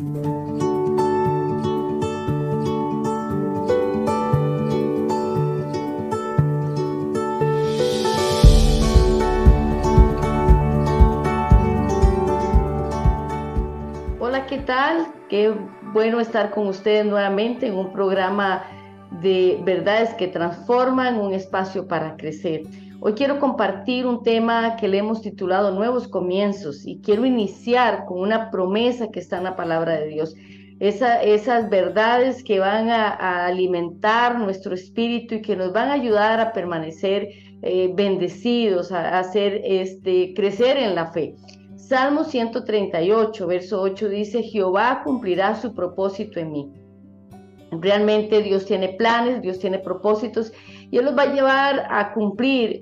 Hola, ¿qué tal? Qué bueno estar con ustedes nuevamente en un programa de verdades que transforman un espacio para crecer. Hoy quiero compartir un tema que le hemos titulado Nuevos Comienzos y quiero iniciar con una promesa que está en la palabra de Dios. esas verdades que van a, alimentar nuestro espíritu y que nos van a ayudar a permanecer eh, bendecidos, a, hacer este, crecer en la fe. Salmo 138, verso 8 dice, Jehová cumplirá su propósito en mí. Realmente Dios tiene planes, Dios tiene propósitos y Él los va a llevar a cumplir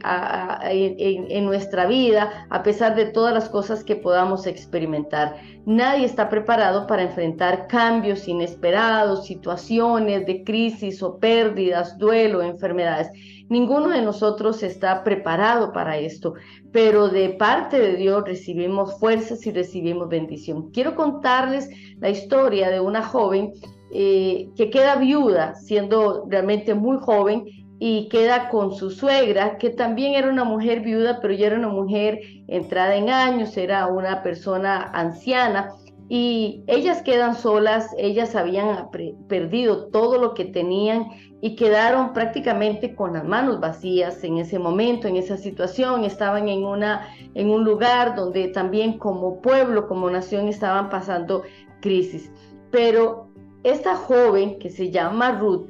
en, nuestra vida a pesar de todas las cosas que podamos experimentar. Nadie está preparado para enfrentar cambios inesperados, situaciones de crisis o pérdidas, duelo, enfermedades. Ninguno de nosotros está preparado para esto, pero de parte de Dios recibimos fuerzas y recibimos bendición. Quiero contarles la historia de una joven eh, que queda viuda siendo realmente muy joven y queda con su suegra, que también era una mujer viuda, pero ya era una mujer entrada en años, era una persona anciana, y ellas quedan solas, ellas habían perdido todo lo que tenían y quedaron prácticamente con las manos vacías en ese momento, en esa situación, estaban en, una, en un lugar donde también como pueblo, como nación, estaban pasando crisis. Pero esta joven que se llama Ruth,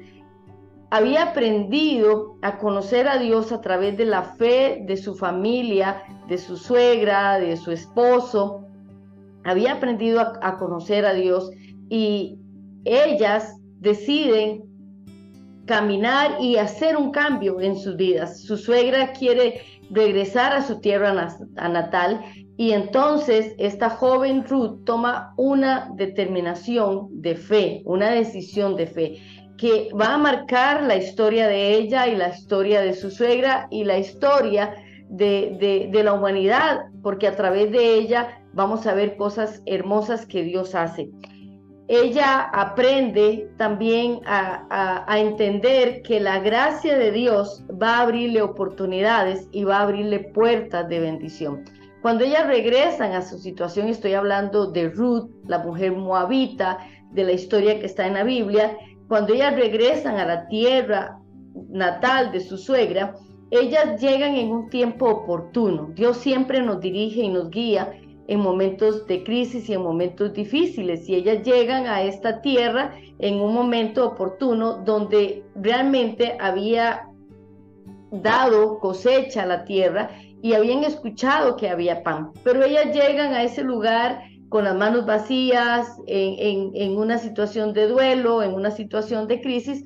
había aprendido a conocer a Dios a través de la fe de su familia, de su suegra, de su esposo. Había aprendido a, conocer a Dios y ellas deciden caminar y hacer un cambio en sus vidas. Su suegra quiere regresar a su tierra natal y entonces esta joven Ruth toma una determinación de fe, una decisión de fe que va a marcar la historia de ella y la historia de su suegra y la historia de, la humanidad, porque a través de ella vamos a ver cosas hermosas que Dios hace. Ella aprende también a, entender que la gracia de Dios va a abrirle oportunidades y va a abrirle puertas de bendición. Cuando ellas regresan a su situación, estoy hablando de Ruth, la mujer moabita, de la historia que está en la Biblia, cuando ellas regresan a la tierra natal de su suegra, ellas llegan en un tiempo oportuno. Dios siempre nos dirige y nos guía en momentos de crisis y en momentos difíciles. Y ellas llegan a esta tierra en un momento oportuno donde realmente había dado cosecha a la tierra y habían escuchado que había pan. Pero ellas llegan a ese lugar con las manos vacías, en, una situación de duelo, en una situación de crisis,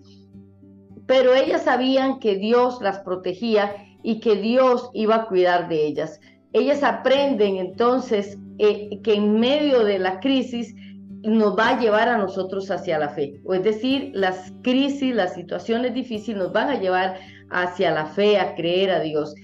pero ellas sabían que Dios las protegía y que Dios iba a cuidar de ellas. Ellas aprenden entonces eh, que en medio de la crisis nos va a llevar a nosotros hacia la fe. O es decir, las crisis, las situaciones difíciles nos van a llevar hacia la fe, a creer a Dios.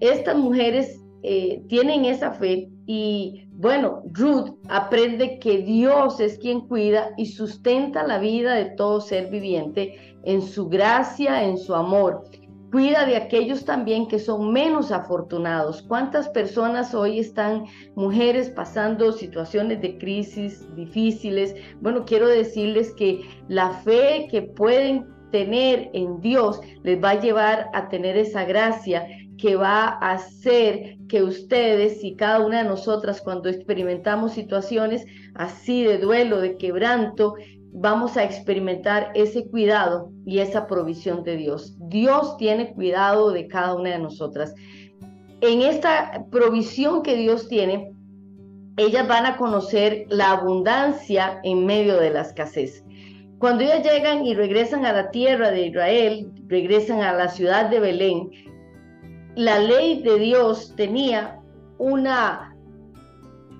Estas mujeres eh, tienen esa fe y bueno, Ruth aprende que Dios es quien cuida y sustenta la vida de todo ser viviente en su gracia, en su amor. Cuida de aquellos también que son menos afortunados. ¿Cuántas personas hoy están, mujeres, pasando situaciones de crisis difíciles? Bueno, quiero decirles que la fe que pueden tener en Dios les va a llevar a tener esa gracia que va a hacer que ustedes y cada una de nosotras cuando experimentamos situaciones así de duelo, de quebranto, vamos a experimentar ese cuidado y esa provisión de Dios. Dios tiene cuidado de cada una de nosotras. En esta provisión que Dios tiene, ellas van a conocer la abundancia en medio de la escasez. Cuando ellas llegan y regresan a la tierra de Israel, regresan a la ciudad de Belén, la ley de Dios tenía una,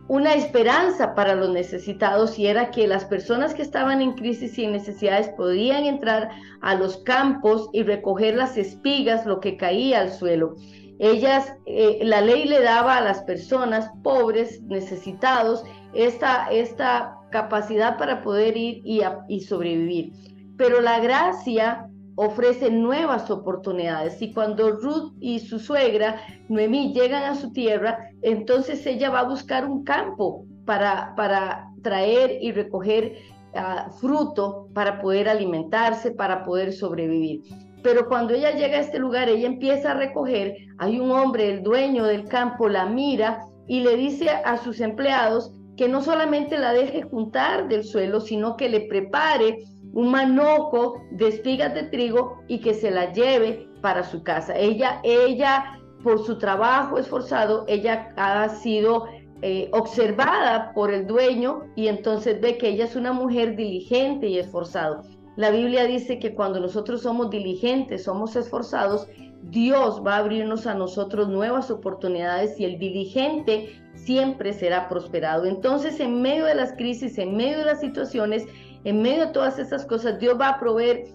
una esperanza para los necesitados y era que las personas que estaban en crisis y en necesidades podían entrar a los campos y recoger las espigas, lo que caía al suelo. Ellas, eh, la ley le daba a las personas pobres, necesitados, esta, esta capacidad para poder ir y, y sobrevivir. Pero la gracia ofrece nuevas oportunidades. Y cuando Ruth y su suegra, Noemí, llegan a su tierra, entonces ella va a buscar un campo para, para traer y recoger ah, fruto para poder alimentarse, para poder sobrevivir. Pero cuando ella llega a este lugar, ella empieza a recoger, hay un hombre, el dueño del campo, la mira y le dice a sus empleados que no solamente la deje juntar del suelo, sino que le prepare un manoco de espigas de trigo y que se la lleve para su casa. Ella, ella, por su trabajo esforzado, ella ha sido eh, observada por el dueño y entonces ve que ella es una mujer diligente y esforzada. La Biblia dice que cuando nosotros somos diligentes, somos esforzados, Dios va a abrirnos a nosotros nuevas oportunidades y el diligente siempre será prosperado. Entonces, en medio de las crisis, en medio de las situaciones, en medio de todas esas cosas, Dios va a proveer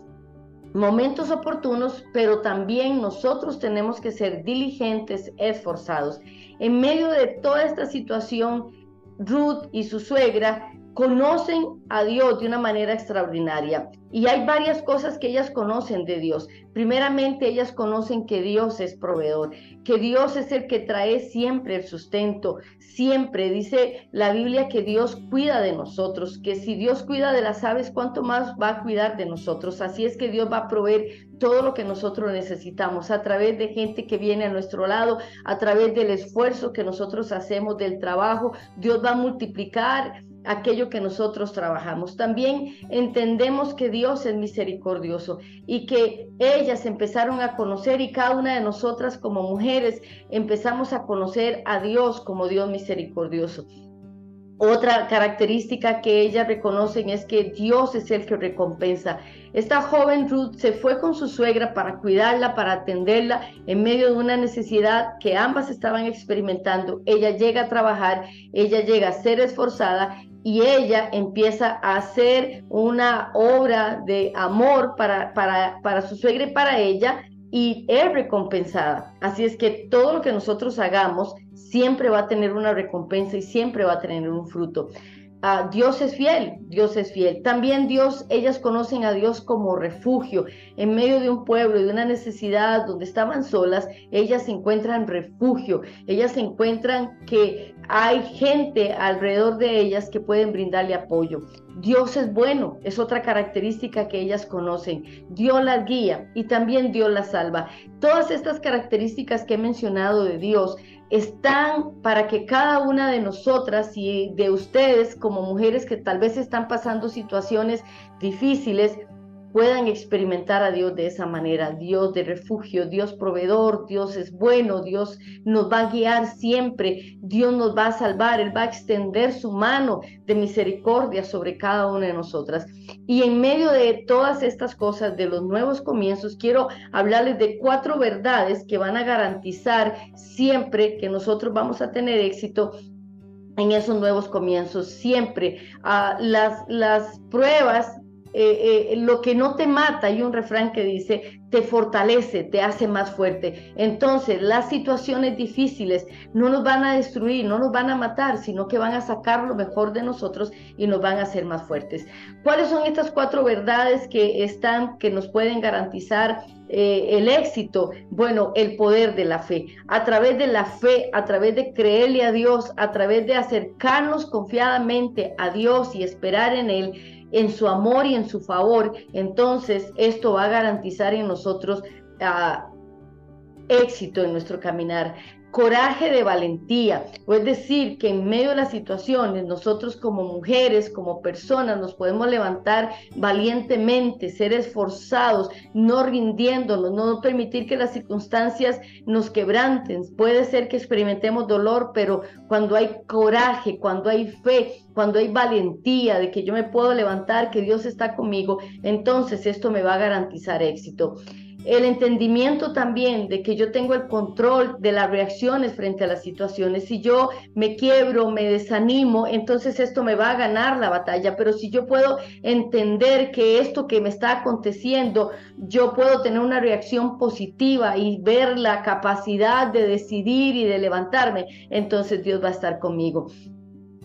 momentos oportunos, pero también nosotros tenemos que ser diligentes, esforzados. En medio de toda esta situación, Ruth y su suegra conocen a Dios de una manera extraordinaria. Y hay varias cosas que ellas conocen de Dios. Primeramente, ellas conocen que Dios es proveedor, que Dios es el que trae siempre el sustento, siempre. Dice la Biblia que Dios cuida de nosotros, que si Dios cuida de las aves, ¿cuánto más va a cuidar de nosotros? Así es que Dios va a proveer todo lo que nosotros necesitamos a través de gente que viene a nuestro lado, a través del esfuerzo que nosotros hacemos, del trabajo. Dios va a multiplicar aquello que nosotros trabajamos. También entendemos que Dios es misericordioso y que ellas empezaron a conocer y cada una de nosotras como mujeres empezamos a conocer a Dios como Dios misericordioso. Otra característica que ellas reconocen es que Dios es el que recompensa. Esta joven Ruth se fue con su suegra para cuidarla, para atenderla en medio de una necesidad que ambas estaban experimentando. Ella llega a trabajar, ella llega a ser esforzada y ella empieza a hacer una obra de amor para, para, para su suegra y para ella y es recompensada. Así es que todo lo que nosotros hagamos siempre va a tener una recompensa y siempre va a tener un fruto. Ah, Dios es fiel, Dios es fiel. También Dios, ellas conocen a Dios como refugio. En medio de un pueblo, de una necesidad donde estaban solas, ellas encuentran refugio. Ellas encuentran que hay gente alrededor de ellas que pueden brindarle apoyo. Dios es bueno, es otra característica que ellas conocen. Dios las guía y también Dios las salva. Todas estas características que he mencionado de Dios están para que cada una de nosotras y de ustedes como mujeres que tal vez están pasando situaciones difíciles, puedan experimentar a Dios de esa manera, Dios de refugio, Dios proveedor, Dios es bueno, Dios nos va a guiar siempre, Dios nos va a salvar, Él va a extender su mano de misericordia sobre cada una de nosotras. Y en medio de todas estas cosas, de los nuevos comienzos, quiero hablarles de cuatro verdades que van a garantizar siempre que nosotros vamos a tener éxito en esos nuevos comienzos. Siempre uh, las, las pruebas eh, eh, lo que no te mata, hay un refrán que dice, te fortalece, te hace más fuerte. Entonces, las situaciones difíciles no nos van a destruir, no nos van a matar, sino que van a sacar lo mejor de nosotros y nos van a hacer más fuertes. ¿Cuáles son estas cuatro verdades que están, que nos pueden garantizar eh, el éxito? Bueno, el poder de la fe. A través de la fe, a través de creerle a Dios, a través de acercarnos confiadamente a Dios y esperar en Él, en su amor y en su favor, entonces esto va a garantizar en nosotros ah, éxito en nuestro caminar coraje de valentía, o es decir, que en medio de las situaciones nosotros como mujeres, como personas, nos podemos levantar valientemente, ser esforzados, no rindiéndonos, no permitir que las circunstancias nos quebranten. Puede ser que experimentemos dolor, pero cuando hay coraje, cuando hay fe, cuando hay valentía de que yo me puedo levantar, que Dios está conmigo, entonces esto me va a garantizar éxito el entendimiento también de que yo tengo el control de las reacciones frente a las situaciones. Si yo me quiebro, me desanimo, entonces esto me va a ganar la batalla. Pero si yo puedo entender que esto que me está aconteciendo, yo puedo tener una reacción positiva y ver la capacidad de decidir y de levantarme, entonces Dios va a estar conmigo.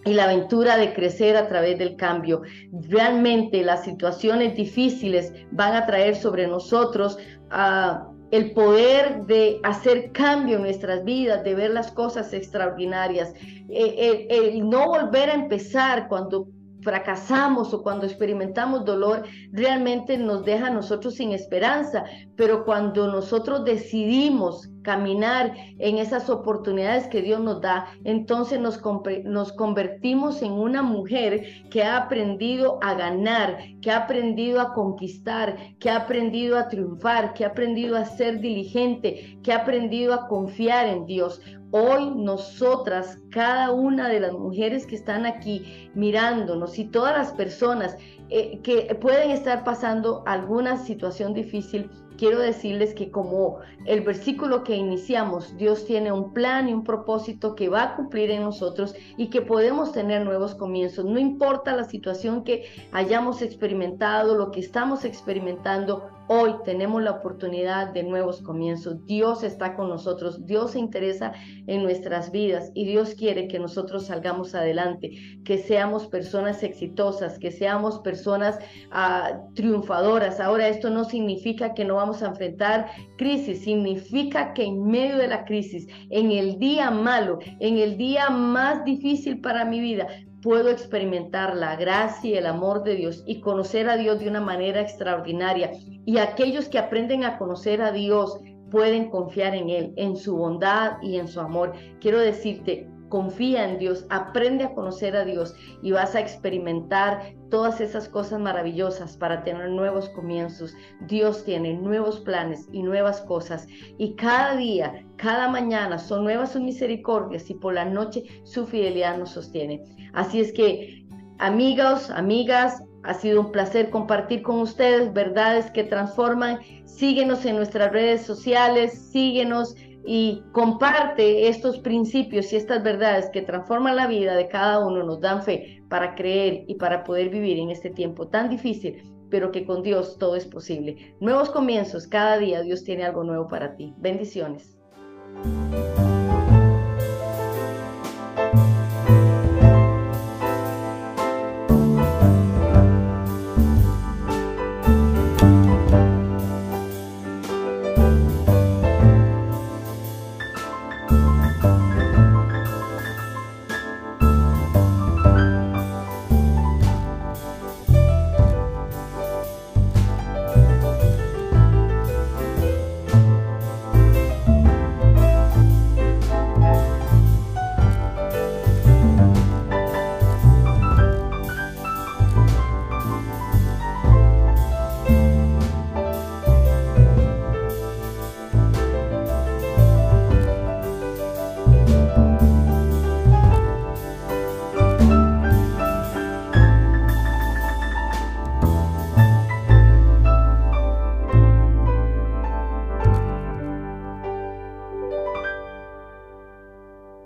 Y la aventura de crecer a través del cambio. Realmente las situaciones difíciles van a traer sobre nosotros uh, el poder de hacer cambio en nuestras vidas, de ver las cosas extraordinarias, eh, el, el no volver a empezar cuando fracasamos o cuando experimentamos dolor, realmente nos deja a nosotros sin esperanza. Pero cuando nosotros decidimos caminar en esas oportunidades que Dios nos da, entonces nos, nos convertimos en una mujer que ha aprendido a ganar, que ha aprendido a conquistar, que ha aprendido a triunfar, que ha aprendido a ser diligente, que ha aprendido a confiar en Dios. Hoy nosotras, cada una de las mujeres que están aquí mirándonos y todas las personas eh, que pueden estar pasando alguna situación difícil, quiero decirles que como el versículo que iniciamos, Dios tiene un plan y un propósito que va a cumplir en nosotros y que podemos tener nuevos comienzos. No importa la situación que hayamos experimentado, lo que estamos experimentando, Hoy tenemos la oportunidad de nuevos comienzos. Dios está con nosotros, Dios se interesa en nuestras vidas y Dios quiere que nosotros salgamos adelante, que seamos personas exitosas, que seamos personas ah, triunfadoras. Ahora esto no significa que no vamos a enfrentar crisis, significa que en medio de la crisis, en el día malo, en el día más difícil para mi vida, puedo experimentar la gracia y el amor de Dios y conocer a Dios de una manera extraordinaria. Y aquellos que aprenden a conocer a Dios pueden confiar en Él, en su bondad y en su amor. Quiero decirte, confía en Dios, aprende a conocer a Dios y vas a experimentar todas esas cosas maravillosas para tener nuevos comienzos. Dios tiene nuevos planes y nuevas cosas y cada día, cada mañana son nuevas sus misericordias y por la noche su fidelidad nos sostiene. Así es que, amigos, amigas, ha sido un placer compartir con ustedes verdades que transforman. Síguenos en nuestras redes sociales, síguenos y comparte estos principios y estas verdades que transforman la vida de cada uno, nos dan fe para creer y para poder vivir en este tiempo tan difícil, pero que con Dios todo es posible. Nuevos comienzos, cada día Dios tiene algo nuevo para ti. Bendiciones.